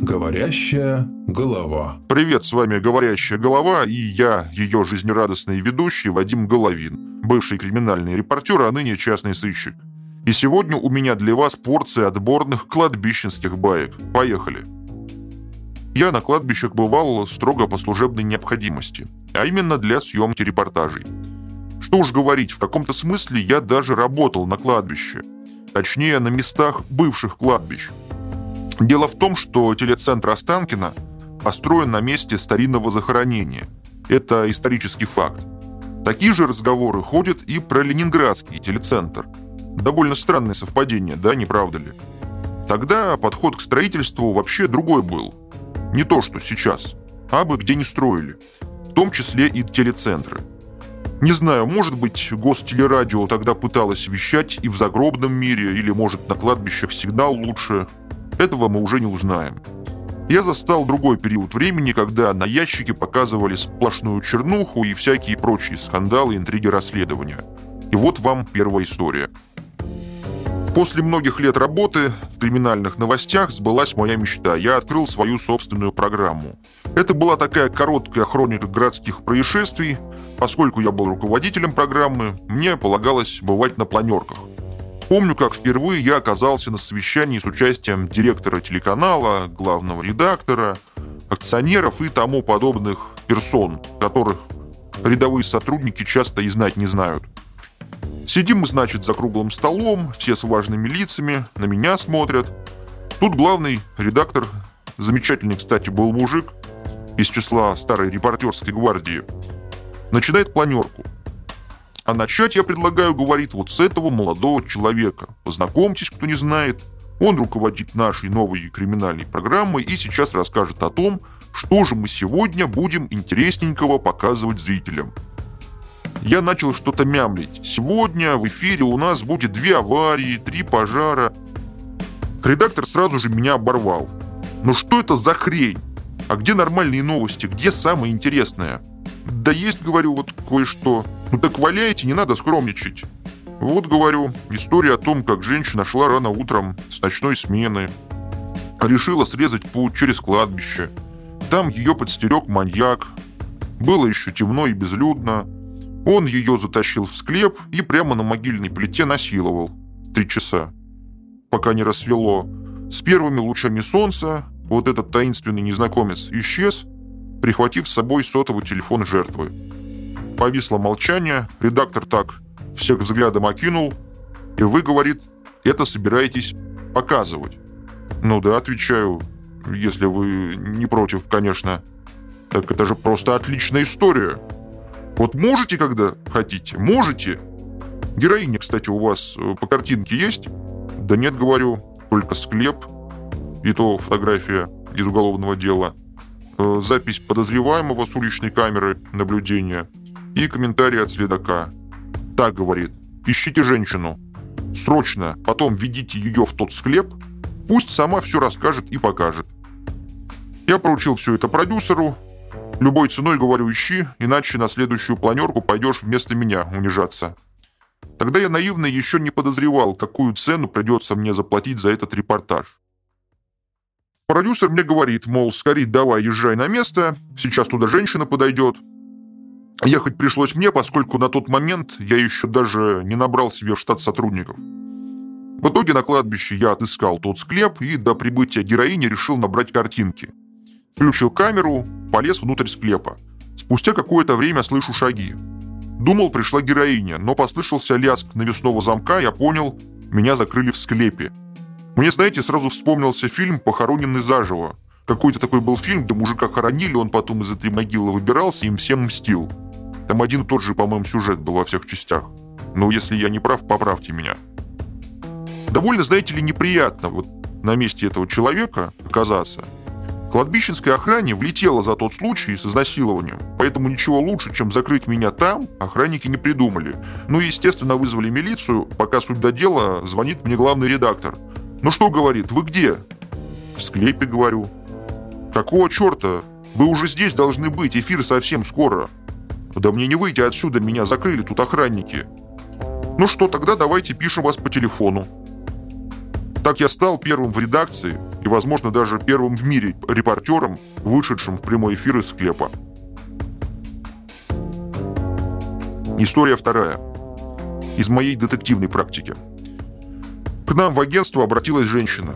Говорящая голова. Привет, с вами «Говорящая голова» и я, ее жизнерадостный ведущий Вадим Головин, бывший криминальный репортер, а ныне частный сыщик. И сегодня у меня для вас порция отборных кладбищенских баек. Поехали. Я на кладбищах бывал строго по служебной необходимости, а именно для съемки репортажей. Что уж говорить, в каком-то смысле я даже работал на кладбище. Точнее, на местах бывших кладбищ – Дело в том, что телецентр Останкина построен на месте старинного захоронения. Это исторический факт. Такие же разговоры ходят и про ленинградский телецентр. Довольно странное совпадение, да, не правда ли? Тогда подход к строительству вообще другой был. Не то, что сейчас. А бы где не строили. В том числе и телецентры. Не знаю, может быть, гостелерадио тогда пыталось вещать и в загробном мире, или, может, на кладбищах сигнал лучше – этого мы уже не узнаем. Я застал другой период времени, когда на ящике показывали сплошную чернуху и всякие прочие скандалы, интриги, расследования. И вот вам первая история. После многих лет работы в криминальных новостях сбылась моя мечта. Я открыл свою собственную программу. Это была такая короткая хроника городских происшествий. Поскольку я был руководителем программы, мне полагалось бывать на планерках. Помню, как впервые я оказался на совещании с участием директора телеканала, главного редактора, акционеров и тому подобных персон, которых рядовые сотрудники часто и знать не знают. Сидим мы, значит, за круглым столом, все с важными лицами, на меня смотрят. Тут главный редактор, замечательный, кстати, был мужик из числа старой репортерской гвардии, начинает планерку. А начать я предлагаю, говорит, вот с этого молодого человека. Познакомьтесь, кто не знает. Он руководит нашей новой криминальной программой и сейчас расскажет о том, что же мы сегодня будем интересненького показывать зрителям. Я начал что-то мямлить. Сегодня в эфире у нас будет две аварии, три пожара. Редактор сразу же меня оборвал. Ну что это за хрень? А где нормальные новости? Где самое интересное? Да есть, говорю, вот кое-что. Ну так валяйте, не надо скромничать. Вот, говорю, история о том, как женщина шла рано утром с ночной смены. Решила срезать путь через кладбище. Там ее подстерег маньяк. Было еще темно и безлюдно. Он ее затащил в склеп и прямо на могильной плите насиловал. Три часа. Пока не рассвело. С первыми лучами солнца вот этот таинственный незнакомец исчез, прихватив с собой сотовый телефон жертвы. Повисло молчание, редактор так всех взглядом окинул, и вы, говорит, это собираетесь показывать. Ну да, отвечаю, если вы не против, конечно. Так это же просто отличная история. Вот можете, когда хотите, можете. Героиня, кстати, у вас э, по картинке есть? Да нет, говорю, только склеп. И то фотография из уголовного дела. Э, запись подозреваемого с уличной камеры наблюдения – и комментарий от следака. Так говорит, ищите женщину. Срочно, потом ведите ее в тот склеп, пусть сама все расскажет и покажет. Я поручил все это продюсеру. Любой ценой, говорю, ищи, иначе на следующую планерку пойдешь вместо меня унижаться. Тогда я наивно еще не подозревал, какую цену придется мне заплатить за этот репортаж. Продюсер мне говорит, мол, скорее давай езжай на место, сейчас туда женщина подойдет, Ехать пришлось мне, поскольку на тот момент я еще даже не набрал себе в штат сотрудников. В итоге на кладбище я отыскал тот склеп и до прибытия героини решил набрать картинки. Включил камеру, полез внутрь склепа. Спустя какое-то время слышу шаги. Думал, пришла героиня, но послышался лязг навесного замка, я понял, меня закрыли в склепе. Мне, знаете, сразу вспомнился фильм «Похороненный заживо». Какой-то такой был фильм, где мужика хоронили, он потом из этой могилы выбирался и им всем мстил. Там один и тот же, по-моему, сюжет был во всех частях. Но если я не прав, поправьте меня. Довольно, знаете ли, неприятно вот на месте этого человека оказаться. Кладбищенской охране влетело за тот случай с изнасилованием, поэтому ничего лучше, чем закрыть меня там, охранники не придумали. Ну и, естественно, вызвали милицию, пока суть до дела, звонит мне главный редактор. «Ну что, — говорит, — вы где?» «В склепе, — говорю. «Какого черта? Вы уже здесь должны быть, эфир совсем скоро». Да мне не выйти отсюда, меня закрыли тут охранники. Ну что, тогда давайте пишем вас по телефону. Так я стал первым в редакции и, возможно, даже первым в мире репортером, вышедшим в прямой эфир из склепа. История вторая. Из моей детективной практики. К нам в агентство обратилась женщина.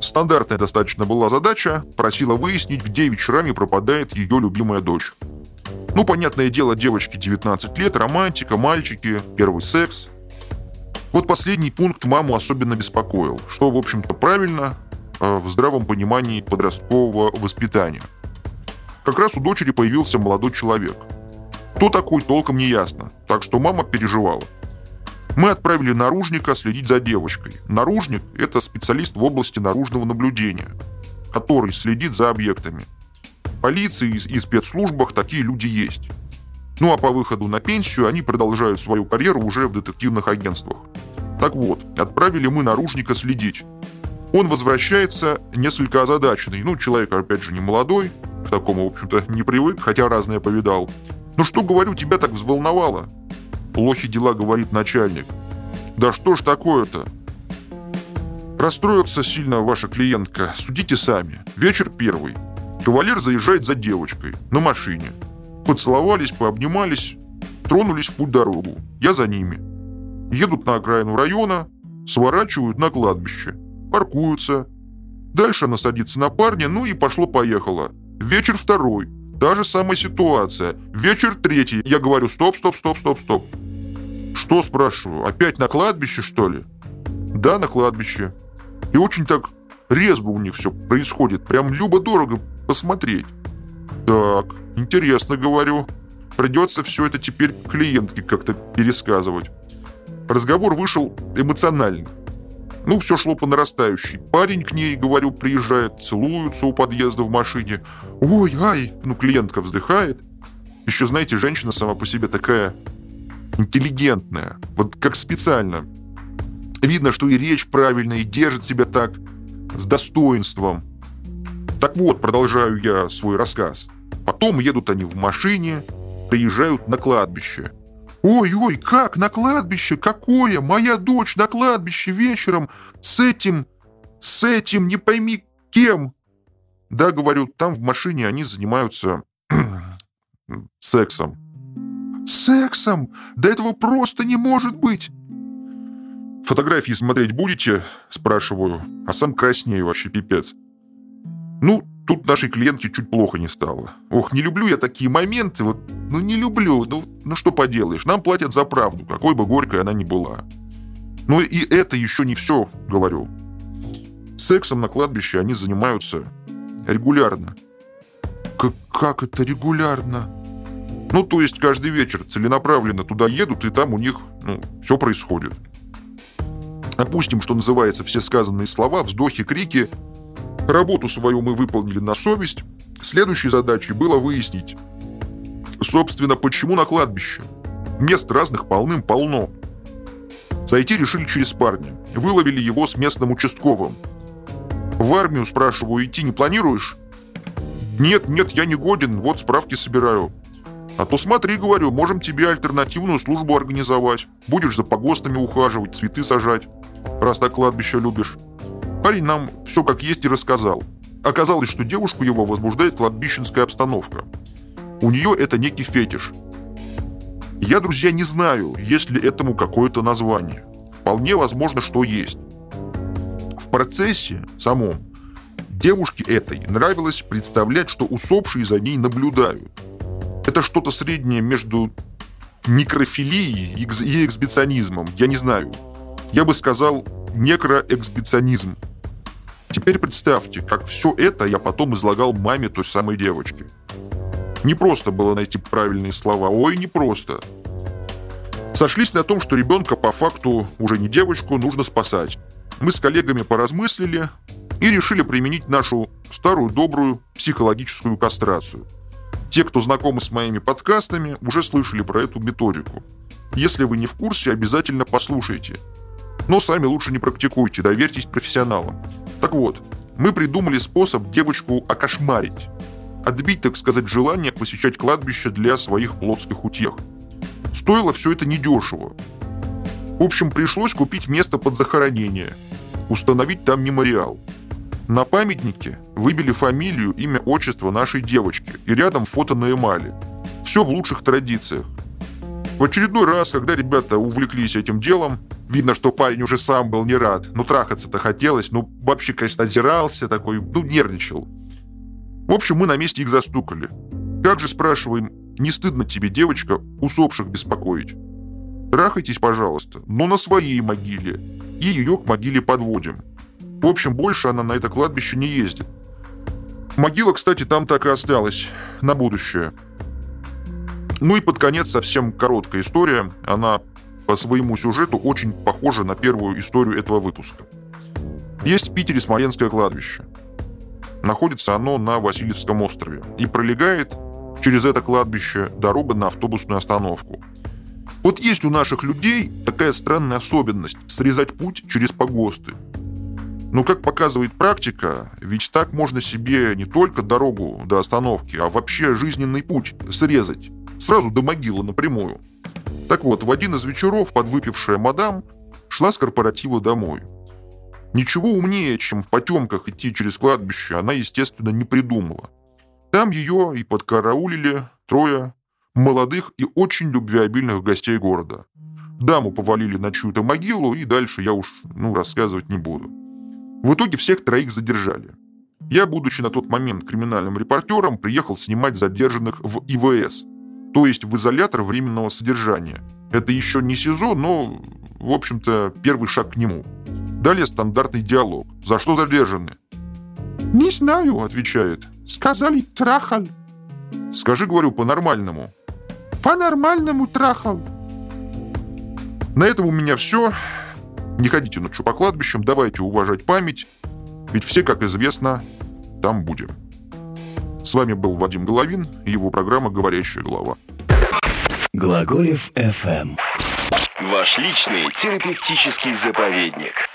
Стандартная достаточно была задача, просила выяснить, где вечерами пропадает ее любимая дочь. Ну, понятное дело, девочке 19 лет, романтика, мальчики, первый секс. Вот последний пункт маму особенно беспокоил, что, в общем-то, правильно э, в здравом понимании подросткового воспитания. Как раз у дочери появился молодой человек – кто такой, толком не ясно, так что мама переживала. Мы отправили наружника следить за девочкой. Наружник – это специалист в области наружного наблюдения, который следит за объектами. Полиции и спецслужбах такие люди есть. Ну а по выходу на пенсию они продолжают свою карьеру уже в детективных агентствах. Так вот, отправили мы наружника следить. Он возвращается несколько озадаченный. Ну, человек, опять же, не молодой, к такому, в общем-то, не привык, хотя разное повидал. «Ну что, говорю, тебя так взволновало?» «Плохи дела», — говорит начальник. «Да что ж такое-то?» Расстроится сильно ваша клиентка. Судите сами. Вечер первый. Кавалер заезжает за девочкой на машине. Поцеловались, пообнимались, тронулись в путь-дорогу. Я за ними. Едут на окраину района, сворачивают на кладбище, паркуются. Дальше она садится на парня, ну и пошло-поехало. Вечер второй. Та же самая ситуация. Вечер третий. Я говорю, стоп, стоп, стоп, стоп, стоп. Что, спрашиваю, опять на кладбище, что ли? Да, на кладбище. И очень так резво у них все происходит. Прям любо-дорого посмотреть. Так, интересно, говорю. Придется все это теперь клиентке как-то пересказывать. Разговор вышел эмоциональный. Ну, все шло по нарастающей. Парень к ней, говорю, приезжает, целуются у подъезда в машине. Ой, ай, ну, клиентка вздыхает. Еще, знаете, женщина сама по себе такая интеллигентная. Вот как специально. Видно, что и речь правильная, и держит себя так, с достоинством. Так вот, продолжаю я свой рассказ. Потом едут они в машине, приезжают на кладбище – «Ой-ой, как на кладбище? Какое? Моя дочь на кладбище вечером с этим... с этим, не пойми кем!» «Да, говорю, там в машине они занимаются... сексом». «Сексом? Да этого просто не может быть!» «Фотографии смотреть будете?» – спрашиваю, а сам краснею вообще пипец. «Ну, Тут нашей клиентке чуть плохо не стало. Ох, не люблю я такие моменты, вот, ну не люблю, ну, ну что поделаешь, нам платят за правду, какой бы горькой она ни была. Ну и это еще не все, говорю. Сексом на кладбище они занимаются регулярно. Как, как это регулярно? Ну, то есть каждый вечер целенаправленно туда едут, и там у них, ну, все происходит. Опустим, что называется, все сказанные слова, вздохи, крики – Работу свою мы выполнили на совесть. Следующей задачей было выяснить, собственно, почему на кладбище. Мест разных полным-полно. Зайти решили через парня. Выловили его с местным участковым. В армию, спрашиваю, идти не планируешь? Нет, нет, я не годен, вот справки собираю. А то смотри, говорю, можем тебе альтернативную службу организовать. Будешь за погостами ухаживать, цветы сажать, раз так кладбище любишь. Парень нам все как есть и рассказал. Оказалось, что девушку его возбуждает кладбищенская обстановка. У нее это некий фетиш. Я, друзья, не знаю, есть ли этому какое-то название. Вполне возможно, что есть. В процессе самом девушке этой нравилось представлять, что усопшие за ней наблюдают. Это что-то среднее между некрофилией и эксбиционизмом. Я не знаю. Я бы сказал некроэксбиционизм. Теперь представьте, как все это я потом излагал маме той самой девочки. Не просто было найти правильные слова, ой, не просто. Сошлись на том, что ребенка по факту, уже не девочку, нужно спасать. Мы с коллегами поразмыслили и решили применить нашу старую добрую психологическую кастрацию. Те, кто знакомы с моими подкастами, уже слышали про эту методику. Если вы не в курсе, обязательно послушайте. Но сами лучше не практикуйте, доверьтесь профессионалам. Так вот, мы придумали способ девочку окошмарить. Отбить, так сказать, желание посещать кладбище для своих плотских утех. Стоило все это недешево. В общем, пришлось купить место под захоронение, установить там мемориал. На памятнике выбили фамилию, имя, отчество нашей девочки и рядом фото на эмали. Все в лучших традициях. В очередной раз, когда ребята увлеклись этим делом, видно, что парень уже сам был не рад. Ну, трахаться-то хотелось, ну, вообще, конечно, озирался такой, ну, нервничал. В общем, мы на месте их застукали. Как же, спрашиваем, не стыдно тебе, девочка, усопших беспокоить? Трахайтесь, пожалуйста, но на своей могиле. И ее к могиле подводим. В общем, больше она на это кладбище не ездит. Могила, кстати, там так и осталась. На будущее. Ну и под конец совсем короткая история. Она по своему сюжету очень похожа на первую историю этого выпуска. Есть в Питере Смоленское кладбище. Находится оно на Васильевском острове и пролегает через это кладбище дорога на автобусную остановку. Вот есть у наших людей такая странная особенность – срезать путь через погосты. Но, как показывает практика, ведь так можно себе не только дорогу до остановки, а вообще жизненный путь срезать. Сразу до могилы напрямую. Так вот, в один из вечеров подвыпившая мадам шла с корпоратива домой. Ничего умнее, чем в потемках идти через кладбище, она, естественно, не придумала. Там ее и подкараулили трое молодых и очень любвеобильных гостей города. Даму повалили на чью-то могилу, и дальше я уж ну, рассказывать не буду. В итоге всех троих задержали. Я, будучи на тот момент криминальным репортером, приехал снимать задержанных в ИВС, то есть в изолятор временного содержания. Это еще не СИЗО, но, в общем-то, первый шаг к нему. Далее стандартный диалог. «За что задержаны?» «Не знаю», — отвечает. Сказали, трахал. Скажи, говорю, по-нормальному. По-нормальному трахал. На этом у меня все. Не ходите ночью по кладбищам, давайте уважать память. Ведь все, как известно, там будем. С вами был Вадим Головин и его программа «Говорящая голова». Глаголев FM. Ваш личный терапевтический заповедник.